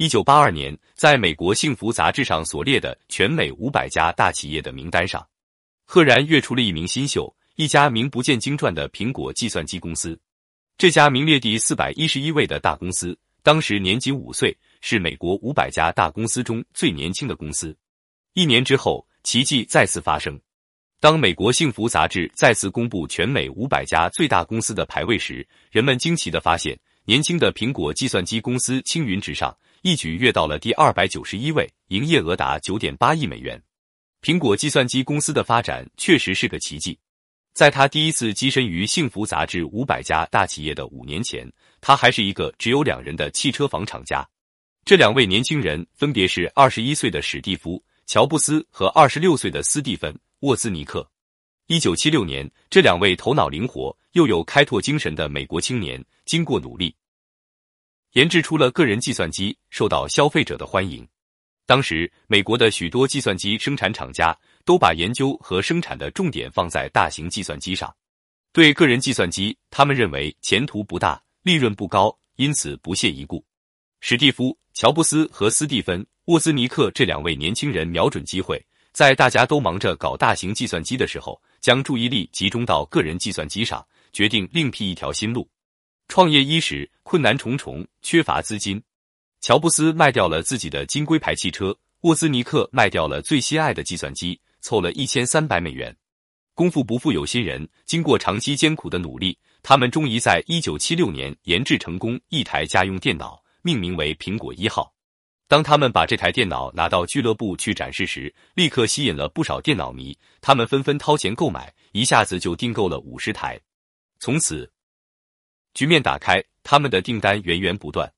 一九八二年，在美国《幸福》杂志上所列的全美五百家大企业的名单上，赫然跃出了一名新秀，一家名不见经传的苹果计算机公司。这家名列第四百一十一位的大公司，当时年仅五岁，是美国五百家大公司中最年轻的公司。一年之后，奇迹再次发生。当美国《幸福》杂志再次公布全美五百家最大公司的排位时，人们惊奇的发现，年轻的苹果计算机公司青云直上。一举跃到了第二百九十一位，营业额达九点八亿美元。苹果计算机公司的发展确实是个奇迹。在他第一次跻身于《幸福》杂志五百家大企业的五年前，他还是一个只有两人的汽车房厂家。这两位年轻人分别是二十一岁的史蒂夫·乔布斯和二十六岁的斯蒂芬·沃兹尼克。一九七六年，这两位头脑灵活又有开拓精神的美国青年，经过努力。研制出了个人计算机，受到消费者的欢迎。当时，美国的许多计算机生产厂家都把研究和生产的重点放在大型计算机上。对个人计算机，他们认为前途不大，利润不高，因此不屑一顾。史蒂夫·乔布斯和斯蒂芬·沃兹尼克这两位年轻人瞄准机会，在大家都忙着搞大型计算机的时候，将注意力集中到个人计算机上，决定另辟一条新路。创业伊始，困难重重，缺乏资金。乔布斯卖掉了自己的金龟牌汽车，沃兹尼克卖掉了最心爱的计算机，凑了一千三百美元。功夫不负有心人，经过长期艰苦的努力，他们终于在一九七六年研制成功一台家用电脑，命名为苹果一号。当他们把这台电脑拿到俱乐部去展示时，立刻吸引了不少电脑迷，他们纷纷掏钱购买，一下子就订购了五十台。从此。局面打开，他们的订单源源不断。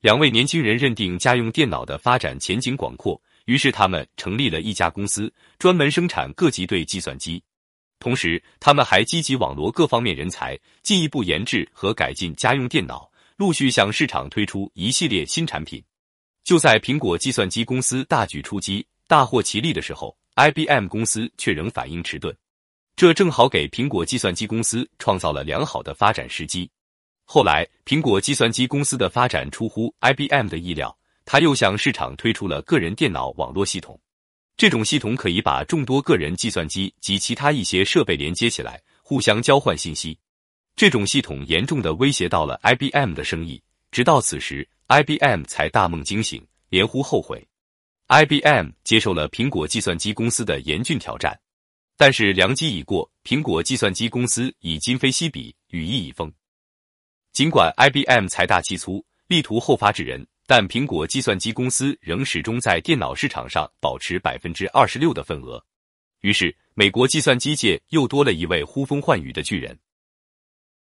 两位年轻人认定家用电脑的发展前景广阔，于是他们成立了一家公司，专门生产各级对计算机。同时，他们还积极网罗各方面人才，进一步研制和改进家用电脑，陆续向市场推出一系列新产品。就在苹果计算机公司大举出击、大获其利的时候，IBM 公司却仍反应迟钝，这正好给苹果计算机公司创造了良好的发展时机。后来，苹果计算机公司的发展出乎 IBM 的意料，他又向市场推出了个人电脑网络系统。这种系统可以把众多个人计算机及其他一些设备连接起来，互相交换信息。这种系统严重的威胁到了 IBM 的生意。直到此时，IBM 才大梦惊醒，连呼后悔。IBM 接受了苹果计算机公司的严峻挑战，但是良机已过，苹果计算机公司已今非昔比，羽翼已丰。尽管 IBM 财大气粗，力图后发制人，但苹果计算机公司仍始终在电脑市场上保持百分之二十六的份额。于是，美国计算机界又多了一位呼风唤雨的巨人。